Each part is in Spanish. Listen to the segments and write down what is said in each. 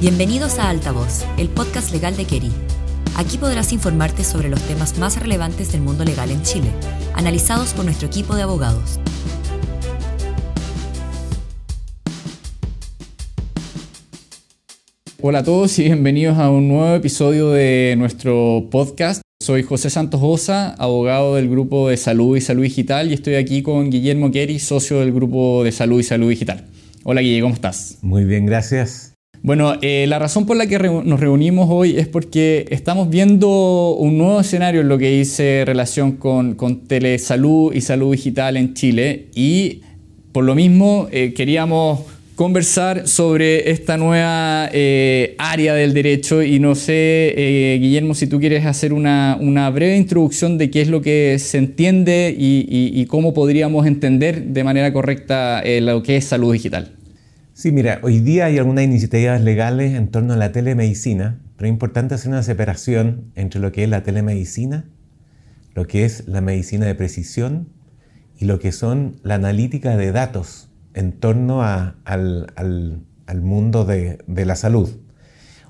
Bienvenidos a Altavoz, el podcast legal de Keri. Aquí podrás informarte sobre los temas más relevantes del mundo legal en Chile, analizados por nuestro equipo de abogados. Hola a todos y bienvenidos a un nuevo episodio de nuestro podcast. Soy José Santos Osa, abogado del Grupo de Salud y Salud Digital y estoy aquí con Guillermo Keri, socio del Grupo de Salud y Salud Digital. Hola Guillermo, ¿cómo estás? Muy bien, gracias. Bueno, eh, la razón por la que nos reunimos hoy es porque estamos viendo un nuevo escenario en lo que dice relación con, con telesalud y salud digital en Chile y por lo mismo eh, queríamos conversar sobre esta nueva eh, área del derecho y no sé, Guillermo, si tú quieres hacer una, breve introducción de qué es lo que se entiende y, cómo podríamos entender de manera correcta lo que es salud digital. Sí, mira, hoy día hay algunas iniciativas legales en torno a la telemedicina, pero es importante hacer una separación entre lo que es la telemedicina, lo que es la medicina de precisión y lo que son la analítica de datos en torno al, mundo de, la salud.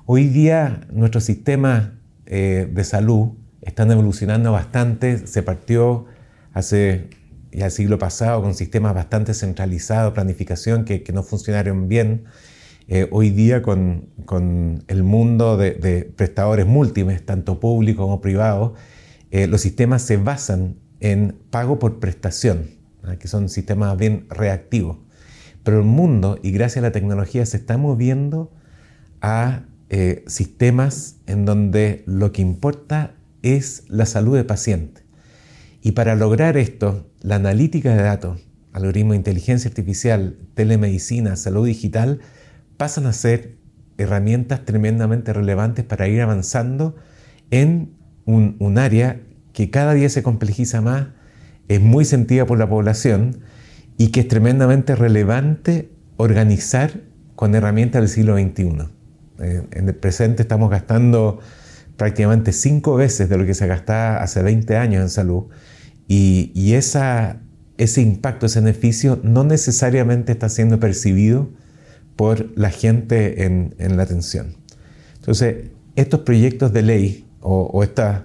Hoy día nuestros sistemas eh, de salud están evolucionando bastante. Se partió hace ya el siglo pasado con sistemas bastante centralizados, planificación que, no funcionaron bien. Eh, hoy día con, el mundo de, prestadores múltiples, tanto públicos como privados, eh, los sistemas se basan en pago por prestación, que son sistemas bien reactivos. Pero el mundo, y gracias a la tecnología, se está moviendo a eh, sistemas en donde lo que importa es la salud del paciente. Y para lograr esto, la analítica de datos, algoritmos de inteligencia artificial, telemedicina, salud digital, pasan a ser herramientas tremendamente relevantes para ir avanzando en un, un área que cada día se complejiza más, es muy sentida por la población y que es tremendamente relevante organizar con herramientas del siglo XXI. Eh, en el presente estamos gastando prácticamente cinco veces de lo que se gastaba hace 20 años en salud y, esa, ese impacto, ese beneficio no necesariamente está siendo percibido por la gente en, la atención. Entonces, estos proyectos de ley o, estas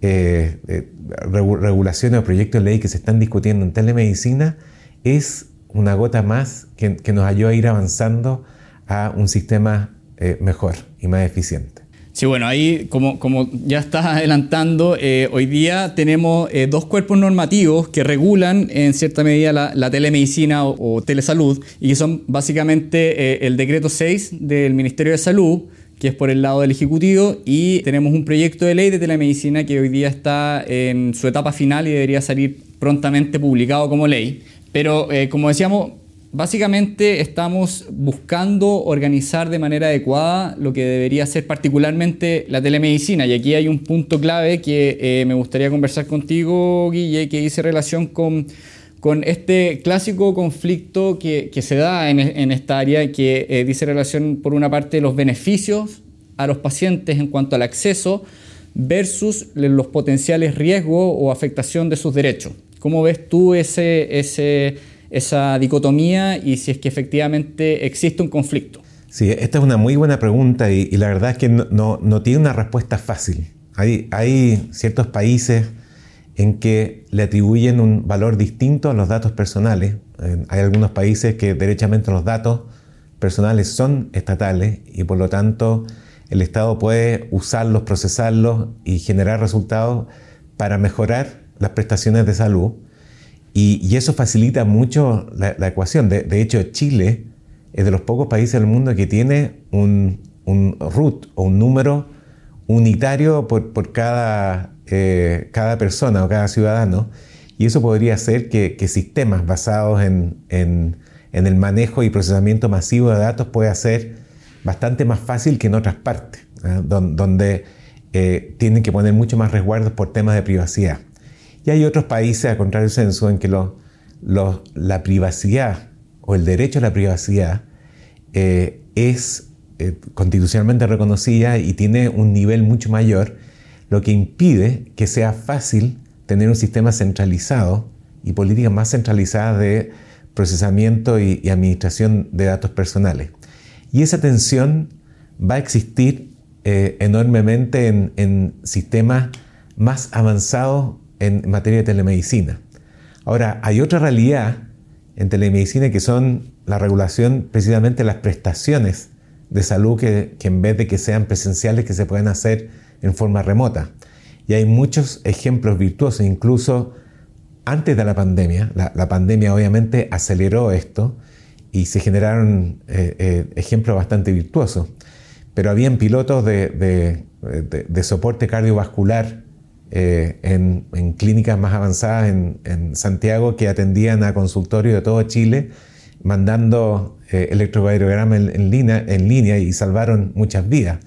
eh, eh, regulaciones o proyectos de ley que se están discutiendo en telemedicina es una gota más que, nos ayuda a ir avanzando a un sistema eh, mejor y más eficiente. Sí, bueno, ahí como, como ya estás adelantando, eh, hoy día tenemos eh, dos cuerpos normativos que regulan en cierta medida la, telemedicina o, telesalud y que son básicamente el decreto 6 del Ministerio de Salud, que es por el lado del Ejecutivo, y tenemos un proyecto de ley de telemedicina que hoy día está en su etapa final y debería salir prontamente publicado como ley. Pero eh, como decíamos, básicamente estamos buscando organizar de manera adecuada lo que debería ser particularmente la telemedicina. Y aquí hay un punto clave que eh, me gustaría conversar contigo, Guille, que dice relación con, con este clásico conflicto que, que se da en, en, esta área, que eh, dice relación por una parte los beneficios a los pacientes en cuanto al acceso versus los potenciales riesgos o afectación de sus derechos. ¿Cómo ves tú ese, esa dicotomía y si es que efectivamente existe un conflicto? Sí, esta es una muy buena pregunta y, la verdad es que no, tiene una respuesta fácil. Hay, hay, ciertos países en que le atribuyen un valor distinto a los datos personales. Hay algunos países que derechamente los datos personales son estatales y por lo tanto el Estado puede usarlos, procesarlos y generar resultados para mejorar las prestaciones de salud y, eso facilita mucho la, ecuación. De, hecho, Chile es de los pocos países del mundo que tiene un, un root o un número unitario por, por cada, eh, cada persona o cada ciudadano. Y eso podría hacer que, sistemas basados en, en, el manejo y procesamiento masivo de datos pueda ser bastante más fácil que en otras partes, ¿ah? donde, eh, tienen que poner mucho más resguardos por temas de privacidad. Y hay otros países, a contrario censo, en que la privacidad o el derecho a la privacidad eh, es eh, constitucionalmente reconocida y tiene un nivel mucho mayor, lo que impide que sea fácil tener un sistema centralizado y políticas más centralizadas de procesamiento y, administración de datos personales. Y esa tensión va a existir eh, enormemente en, sistemas más avanzados en materia de telemedicina. Ahora, hay otra realidad en telemedicina que son la regulación precisamente de las prestaciones de salud que, en vez de que sean presenciales, que se pueden hacer en forma remota. Y hay muchos ejemplos virtuosos, incluso antes de la pandemia. La, pandemia obviamente aceleró esto y se generaron eh, eh, ejemplos bastante virtuosos pero habían pilotos de, soporte cardiovascular eh, en, clínicas más avanzadas en, Santiago que atendían a consultorios de todo Chile, mandando eh, en, línea, y salvaron muchas vidas.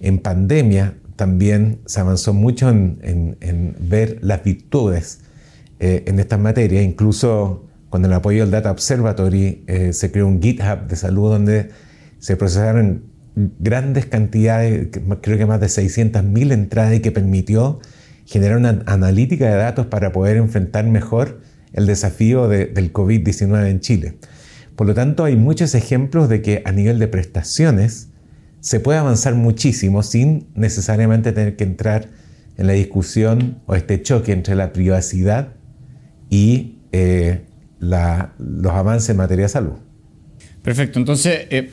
En pandemia también se avanzó mucho en, ver las virtudes eh, en estas materias, incluso con el apoyo del Data Observatory eh, se creó un GitHub de salud donde se procesaron grandes cantidades, creo que más de 600.000 entradas y que permitió generar una analítica de datos para poder enfrentar mejor el desafío del COVID-19 en Chile. Por lo tanto, hay muchos ejemplos de que a nivel de prestaciones se puede avanzar muchísimo sin necesariamente tener que entrar en la discusión o este choque entre la privacidad y eh, los avances en materia de salud. Perfecto, entonces eh,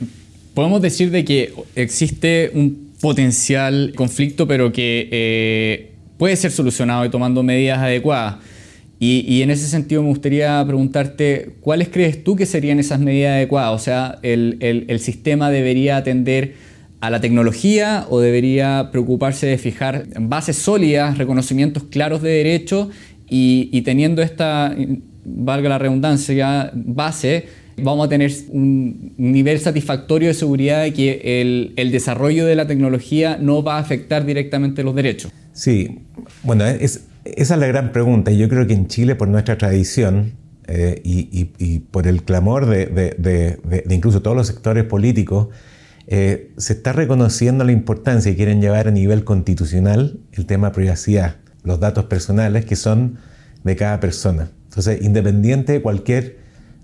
podemos decir de que existe un potencial conflicto, pero que eh, puede ser solucionado y tomando medidas adecuadas. Y, en ese sentido me gustaría preguntarte, ¿cuáles crees tú que serían esas medidas adecuadas? O sea, ¿el, sistema debería atender a la tecnología o debería preocuparse de fijar bases sólidas, reconocimientos claros de derechos y, y teniendo esta, valga la redundancia, base, vamos a tener un nivel satisfactorio de seguridad de que el, desarrollo de la tecnología no va a afectar directamente los derechos. Sí, bueno, esa es la gran pregunta. Yo creo que en Chile, por nuestra tradición eh, y, por el clamor de, incluso todos los sectores políticos, eh, se está reconociendo la importancia y quieren llevar a nivel constitucional el tema privacidad, los datos personales que son de cada persona. Entonces, independiente de cualquier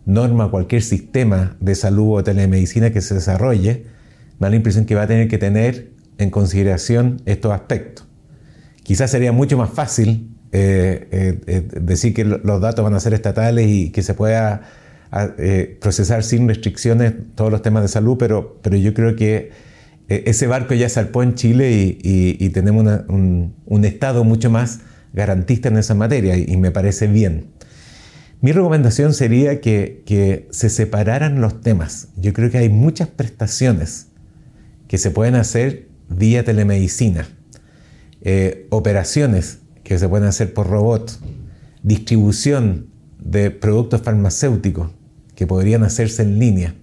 norma, cualquier sistema de salud o telemedicina que se desarrolle, me da la impresión que va a tener que tener en consideración estos aspectos. Quizás sería mucho más fácil eh, eh, eh, decir que los datos van a ser estatales y que se pueda procesar sin restricciones todos los temas de salud, pero, pero yo creo que ese barco ya salpó en Chile y, tenemos un, Estado mucho más garantista en esa materia y me parece bien. Mi recomendación sería que, se separaran los temas. Yo creo que hay muchas prestaciones que se pueden hacer vía telemedicina, eh, operaciones que se pueden hacer por robot, distribución de productos farmacéuticos que podrían hacerse en línea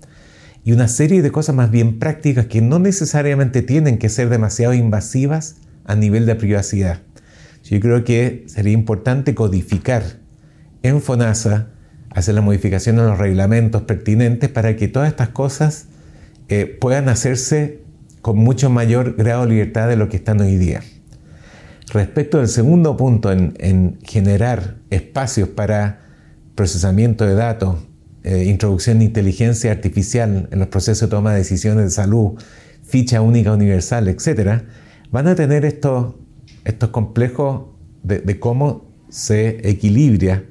y una serie de cosas más bien prácticas que no necesariamente tienen que ser demasiado invasivas a nivel de privacidad. Yo creo que sería importante codificar en FONASA hacer la modificación en los reglamentos pertinentes para que todas estas cosas eh, puedan hacerse con mucho mayor grado de libertad de lo que están hoy día. Respecto del segundo punto en, generar espacios para procesamiento de datos, eh, introducción de inteligencia artificial en los procesos de toma de decisiones de salud, ficha única universal, etc., van a tener estos, estos complejos de cómo se equilibra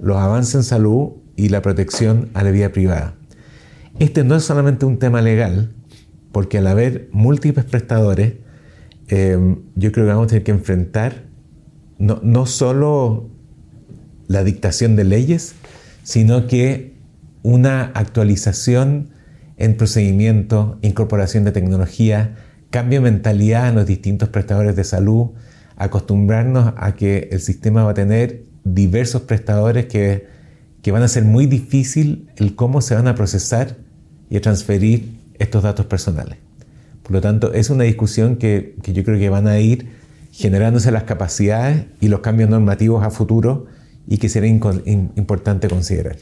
los avances en salud y la protección a la vida privada. Este no es solamente un tema legal, porque al haber múltiples prestadores, em, yo creo que vamos a tener que enfrentar no, no solo la dictación de leyes, sino que una actualización en procedimiento, incorporación de tecnología, cambio de mentalidad en los distintos prestadores de salud, acostumbrarnos a que el sistema va a tener diversos prestadores que, que van a ser muy difícil el cómo se van a procesar y a transferir estos datos personales. Por lo tanto, es una discusión que, que yo creo que van a ir generándose las capacidades y los cambios normativos a futuro y que será importante considerar.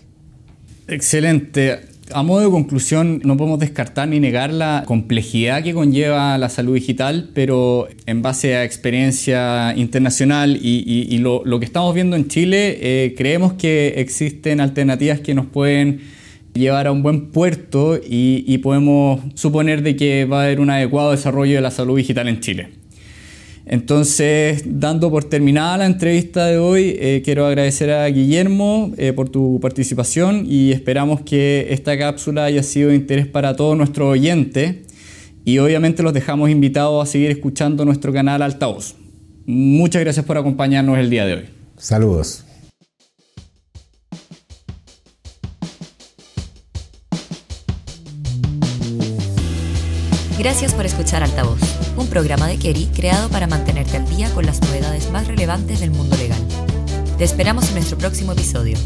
Excelente a modo de conclusión, no podemos descartar ni negar la complejidad que conlleva la salud digital, pero en base a experiencia internacional y, lo, que estamos viendo en Chile, eh, creemos que existen alternativas que nos pueden llevar a un buen puerto y, y podemos suponer de que va a haber un adecuado desarrollo de la salud digital en Chile. Entonces, dando por terminada la entrevista de hoy, eh, quiero agradecer a Guillermo eh, por tu participación y esperamos que esta cápsula haya sido de interés para todos nuestros oyentes y obviamente los dejamos invitados a seguir escuchando nuestro canal Altavoz. Muchas gracias por acompañarnos el día de hoy. Saludos. Gracias por escuchar Altavoz, un programa de Kerry creado para mantenerte al día con las novedades más relevantes del mundo legal. Te esperamos en nuestro próximo episodio.